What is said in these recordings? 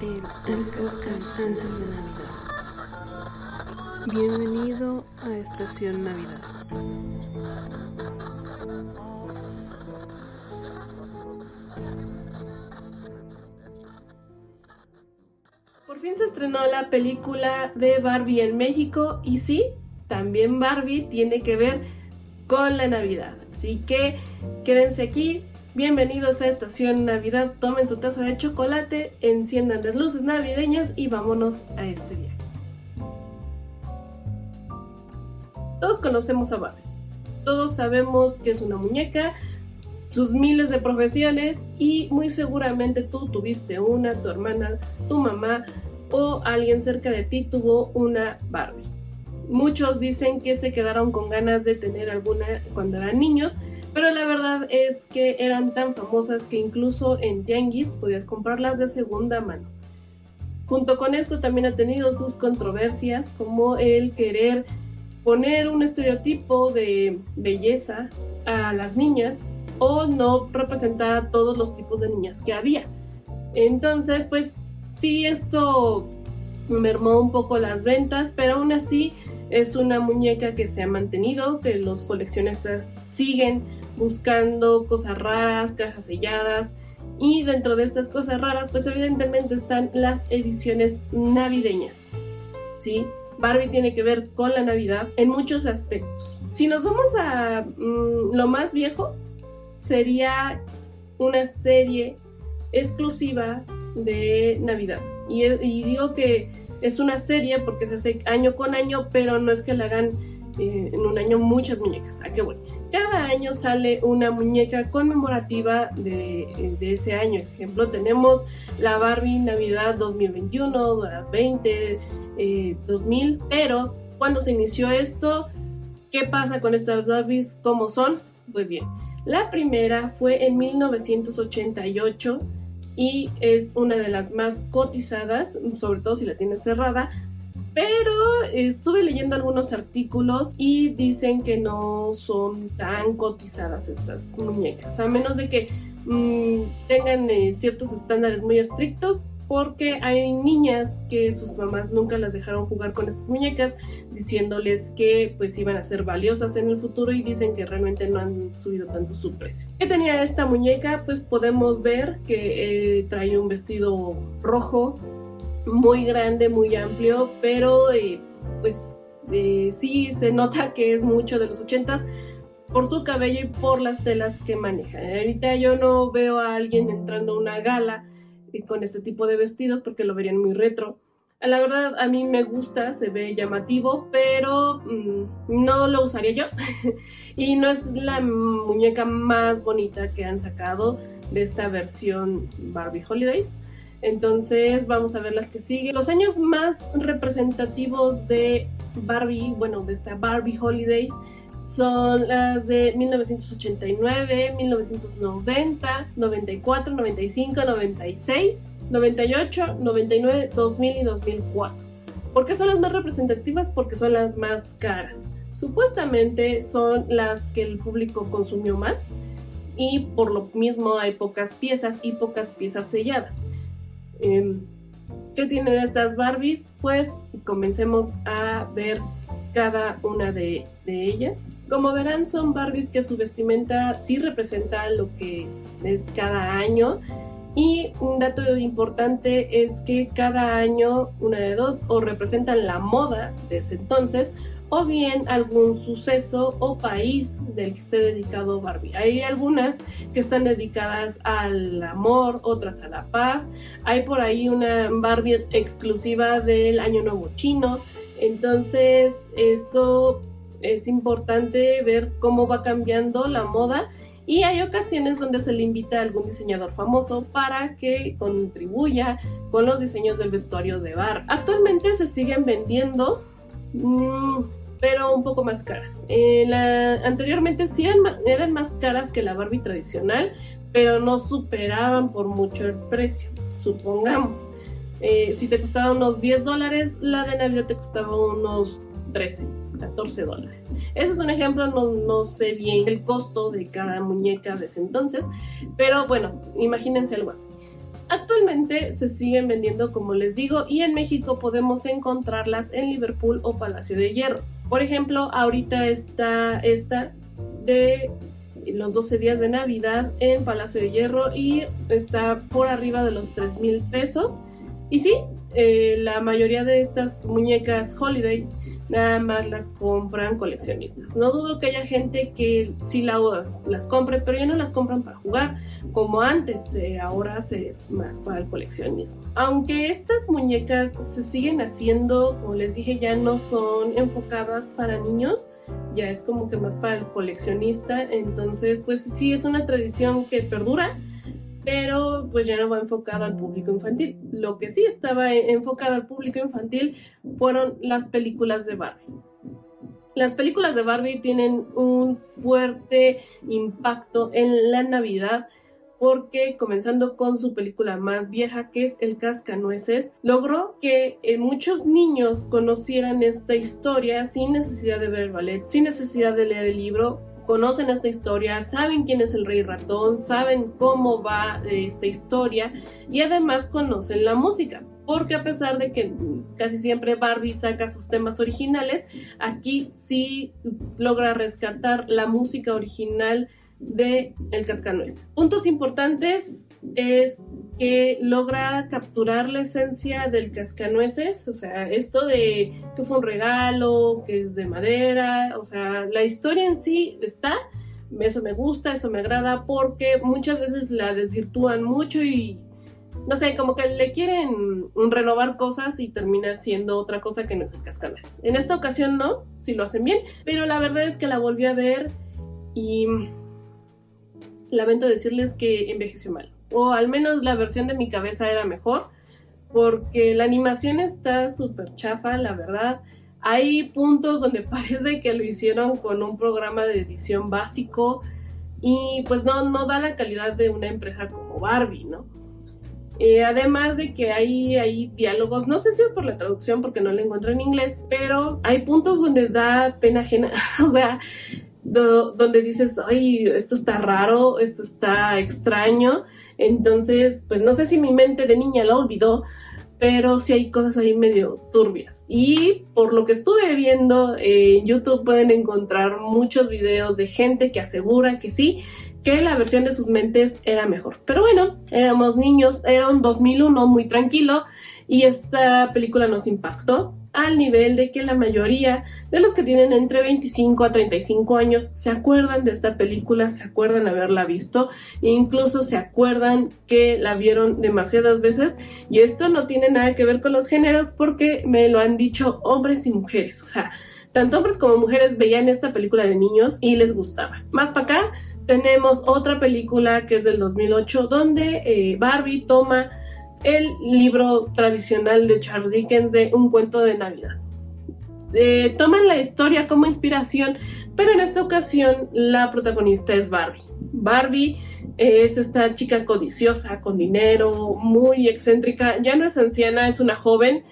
el, el antes de Navidad. Bienvenido a Estación Navidad. Por fin se estrenó la película de Barbie en México y sí, también Barbie tiene que ver con la Navidad. Así que quédense aquí, bienvenidos a Estación Navidad, tomen su taza de chocolate, enciendan las luces navideñas y vámonos a este viaje. Todos conocemos a Barbie, todos sabemos que es una muñeca, sus miles de profesiones y muy seguramente tú tuviste una, tu hermana, tu mamá o alguien cerca de ti tuvo una Barbie. Muchos dicen que se quedaron con ganas de tener alguna cuando eran niños, pero la verdad es que eran tan famosas que incluso en Tianguis podías comprarlas de segunda mano. Junto con esto también ha tenido sus controversias como el querer poner un estereotipo de belleza a las niñas o no representar a todos los tipos de niñas que había. Entonces, pues sí, esto mermó un poco las ventas, pero aún así es una muñeca que se ha mantenido, que los coleccionistas siguen buscando cosas raras, cajas selladas. Y dentro de estas cosas raras, pues evidentemente están las ediciones navideñas. ¿Sí? Barbie tiene que ver con la Navidad en muchos aspectos. Si nos vamos a mm, lo más viejo, sería una serie exclusiva de Navidad. Y, y, digo que es una serie porque se hace año con año, pero no es que la hagan eh, en un año muchas muñecas. ¿A qué voy? Cada año sale una muñeca conmemorativa de, de ese año. Por ejemplo, tenemos la Barbie Navidad 2021, 20, eh, 2000, pero cuando se inició esto, ¿qué pasa con estas Barbies? ¿Cómo son? Pues bien, la primera fue en 1988 y es una de las más cotizadas, sobre todo si la tienes cerrada. Pero estuve leyendo algunos artículos y dicen que no son tan cotizadas estas muñecas, a menos de que mmm, tengan eh, ciertos estándares muy estrictos porque hay niñas que sus mamás nunca las dejaron jugar con estas muñecas, diciéndoles que pues iban a ser valiosas en el futuro y dicen que realmente no han subido tanto su precio. ¿Qué tenía esta muñeca? Pues podemos ver que eh, trae un vestido rojo, muy grande, muy amplio, pero eh, pues eh, sí se nota que es mucho de los ochentas por su cabello y por las telas que maneja. Ahorita yo no veo a alguien entrando a una gala con este tipo de vestidos porque lo verían muy retro. La verdad a mí me gusta, se ve llamativo, pero mmm, no lo usaría yo. y no es la muñeca más bonita que han sacado de esta versión Barbie Holidays. Entonces vamos a ver las que siguen. Los años más representativos de Barbie, bueno, de esta Barbie Holidays, son las de 1989, 1990, 94, 95, 96, 98, 99, 2000 y 2004. ¿Por qué son las más representativas? Porque son las más caras. Supuestamente son las que el público consumió más y por lo mismo hay pocas piezas y pocas piezas selladas. Eh, ¿Qué tienen estas Barbies? Pues comencemos a ver cada una de, ellas. Como verán, son Barbies que su vestimenta sí representa lo que es cada año. Y un dato importante es que cada año, una de dos, o representan la moda de ese entonces, o bien algún suceso o país del que esté dedicado Barbie. Hay algunas que están dedicadas al amor, otras a la paz. Hay por ahí una Barbie exclusiva del Año Nuevo Chino. Entonces, esto es importante ver cómo va cambiando la moda y hay ocasiones donde se le invita a algún diseñador famoso para que contribuya con los diseños del vestuario de bar. Actualmente se siguen vendiendo mmm, pero un poco más caras. Eh, anteriormente sí eran, eran, más caras que la Barbie tradicional, pero no superaban por mucho el precio, supongamos. Eh, si te costaba unos 10 dólares, la de Navidad te costaba unos 13, 14 dólares. Eso es un ejemplo, no, no sé bien el costo de cada muñeca de ese entonces, pero bueno, imagínense algo así. Actualmente se siguen vendiendo, como les digo, y en México podemos encontrarlas en Liverpool o Palacio de Hierro. Por ejemplo, ahorita está esta de los 12 días de Navidad en Palacio de Hierro y está por arriba de los 3 mil pesos. Y sí, eh, la mayoría de estas muñecas Holidays nada más las compran coleccionistas. No dudo que haya gente que sí las compre, pero ya no las compran para jugar como antes, eh, ahora es más para el coleccionismo. Aunque estas muñecas se siguen haciendo, como les dije, ya no son enfocadas para niños, ya es como que más para el coleccionista, entonces pues sí es una tradición que perdura pero pues ya no va enfocado al público infantil. Lo que sí estaba enfocado al público infantil fueron las películas de Barbie. Las películas de Barbie tienen un fuerte impacto en la Navidad porque comenzando con su película más vieja que es El Cascanueces, logró que eh, muchos niños conocieran esta historia sin necesidad de ver el ballet, sin necesidad de leer el libro, conocen esta historia, saben quién es el rey ratón, saben cómo va eh, esta historia y además conocen la música. Porque a pesar de que casi siempre Barbie saca sus temas originales, aquí sí logra rescatar la música original de El Cascanueces. Puntos importantes es que logra capturar la esencia del cascanueces, o sea, esto de que fue un regalo, que es de madera, o sea, la historia en sí está, eso me gusta, eso me agrada, porque muchas veces la desvirtúan mucho y, no sé, como que le quieren renovar cosas y termina siendo otra cosa que no es el cascanueces. En esta ocasión no, si lo hacen bien, pero la verdad es que la volví a ver y lamento decirles que envejeció mal o al menos la versión de mi cabeza era mejor, porque la animación está súper chafa, la verdad. Hay puntos donde parece que lo hicieron con un programa de edición básico y pues no, no da la calidad de una empresa como Barbie, ¿no? Eh, además de que hay, hay diálogos, no sé si es por la traducción porque no lo encuentro en inglés, pero hay puntos donde da pena ajena, o sea, donde dices, ay, esto está raro, esto está extraño, entonces, pues no sé si mi mente de niña lo olvidó, pero sí hay cosas ahí medio turbias. Y por lo que estuve viendo en YouTube pueden encontrar muchos videos de gente que asegura que sí, que la versión de sus mentes era mejor. Pero bueno, éramos niños, era un 2001 muy tranquilo y esta película nos impactó al nivel de que la mayoría de los que tienen entre 25 a 35 años se acuerdan de esta película, se acuerdan haberla visto e incluso se acuerdan que la vieron demasiadas veces y esto no tiene nada que ver con los géneros porque me lo han dicho hombres y mujeres, o sea, tanto hombres como mujeres veían esta película de niños y les gustaba. Más para acá tenemos otra película que es del 2008 donde eh, Barbie toma el libro tradicional de Charles Dickens de Un cuento de Navidad. Se toman la historia como inspiración, pero en esta ocasión la protagonista es Barbie. Barbie es esta chica codiciosa, con dinero, muy excéntrica, ya no es anciana, es una joven,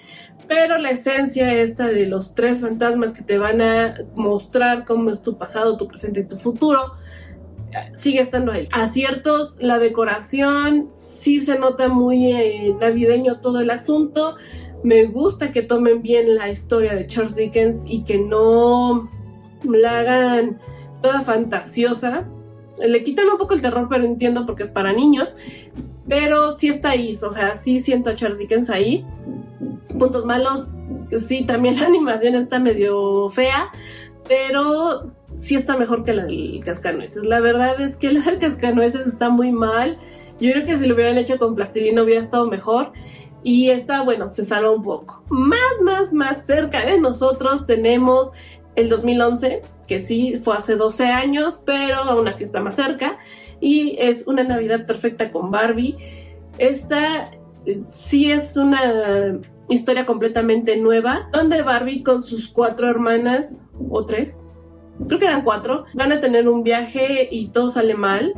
pero la esencia esta de los tres fantasmas que te van a mostrar cómo es tu pasado, tu presente y tu futuro, sigue estando ahí. Aciertos, la decoración, sí se nota muy eh, navideño todo el asunto. Me gusta que tomen bien la historia de Charles Dickens y que no la hagan toda fantasiosa. Le quitan un poco el terror, pero entiendo porque es para niños. Pero sí está ahí, o sea, sí siento a Charles Dickens ahí. Puntos malos, sí, también la animación está medio fea, pero sí está mejor que la del cascanueces. La verdad es que la del cascanueces está muy mal. Yo creo que si lo hubieran hecho con plastilina hubiera estado mejor. Y esta, bueno, se salva un poco. Más, más, más cerca de nosotros tenemos el 2011, que sí fue hace 12 años, pero aún así está más cerca. Y es una Navidad perfecta con Barbie. Esta sí es una historia completamente nueva, donde Barbie con sus cuatro hermanas, o tres, creo que eran cuatro, van a tener un viaje y todo sale mal.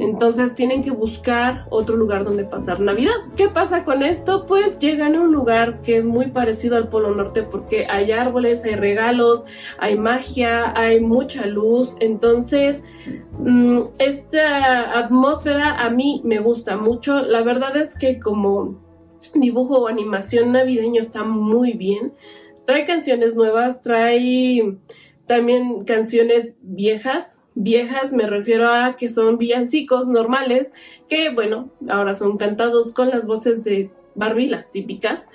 Entonces tienen que buscar otro lugar donde pasar Navidad. ¿Qué pasa con esto? Pues llegan a un lugar que es muy parecido al Polo Norte porque hay árboles, hay regalos, hay magia, hay mucha luz. Entonces, mm, esta atmósfera a mí me gusta mucho. La verdad es que como dibujo o animación navideño está muy bien. Trae canciones nuevas, trae también canciones viejas. Viejas me refiero a que son villancicos normales, que bueno, ahora son cantados con las voces de Barbie, las típicas.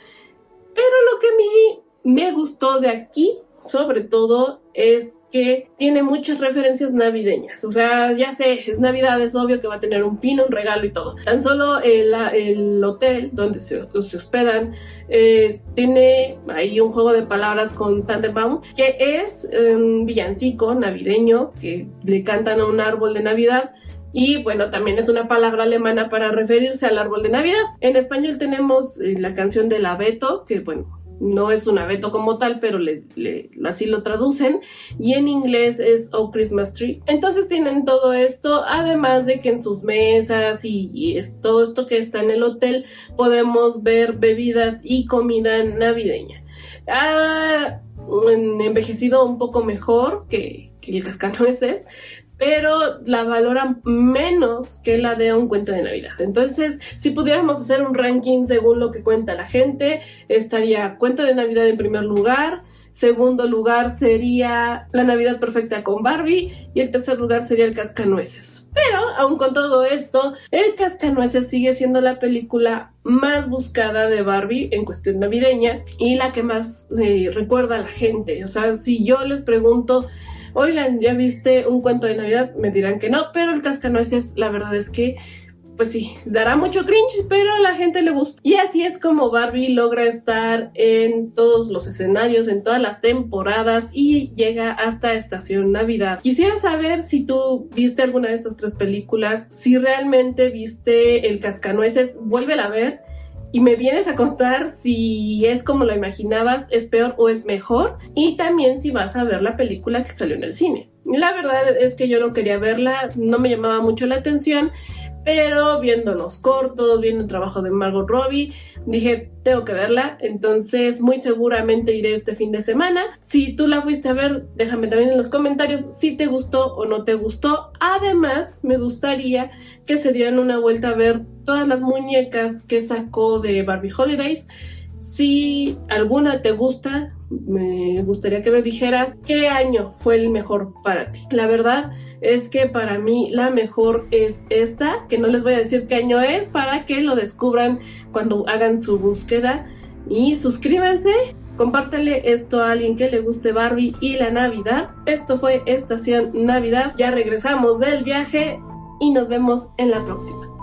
Pero lo que a mí me gustó de aquí sobre todo es que tiene muchas referencias navideñas. O sea, ya sé, es Navidad, es obvio que va a tener un pino, un regalo y todo. Tan solo el, hotel donde se, hospedan eh, tiene ahí un juego de palabras con Tannenbaum, que es un villancico navideño que le cantan a un árbol de Navidad. Y bueno, también es una palabra alemana para referirse al árbol de Navidad. En español tenemos eh, la canción del abeto, que bueno, no es un abeto como tal, pero así lo traducen. Y en inglés es Oh Christmas Tree. Entonces tienen todo esto, además de que en sus mesas y, es, todo esto que está en el hotel podemos ver bebidas y comida navideña. Ha envejecido un poco mejor que, que el cascanueces, pero la valoran menos que la de un cuento de Navidad. Entonces, si pudiéramos hacer un ranking según lo que cuenta la gente, estaría cuento de Navidad en primer lugar, segundo lugar sería La Navidad Perfecta con Barbie y el tercer lugar sería El Cascanueces. Pero, aun con todo esto, El Cascanueces sigue siendo la película más buscada de Barbie en cuestión navideña y la que más eh, recuerda a la gente. O sea, si yo les pregunto oigan, ¿ya viste un cuento de Navidad? Me dirán que no, pero el cascanueces, la verdad es que pues sí, dará mucho cringe, pero a la gente le gusta. Y así es como Barbie logra estar en todos los escenarios, en todas las temporadas y llega hasta Estación Navidad. Quisiera saber si tú viste alguna de estas tres películas, si realmente viste El Cascanueces, vuélvela a ver y me vienes a contar si es como lo imaginabas, es peor o es mejor y también si vas a ver la película que salió en el cine. La verdad es que yo no quería verla, no me llamaba mucho la atención pero viendo los cortos, viendo el trabajo de Margot Robbie, dije, tengo que verla, entonces muy seguramente iré este fin de semana. Si tú la fuiste a ver, déjame también en los comentarios si te gustó o no te gustó. Además, me gustaría que se dieran una vuelta a ver todas las muñecas que sacó de Barbie Holidays. Si alguna te gusta, me gustaría que me dijeras qué año fue el mejor para ti. La verdad, es que para mí la mejor es esta, que no les voy a decir qué año es para que lo descubran cuando hagan su búsqueda. Y suscríbanse, compártale esto a alguien que le guste Barbie y la Navidad. Esto fue Estación Navidad, ya regresamos del viaje y nos vemos en la próxima.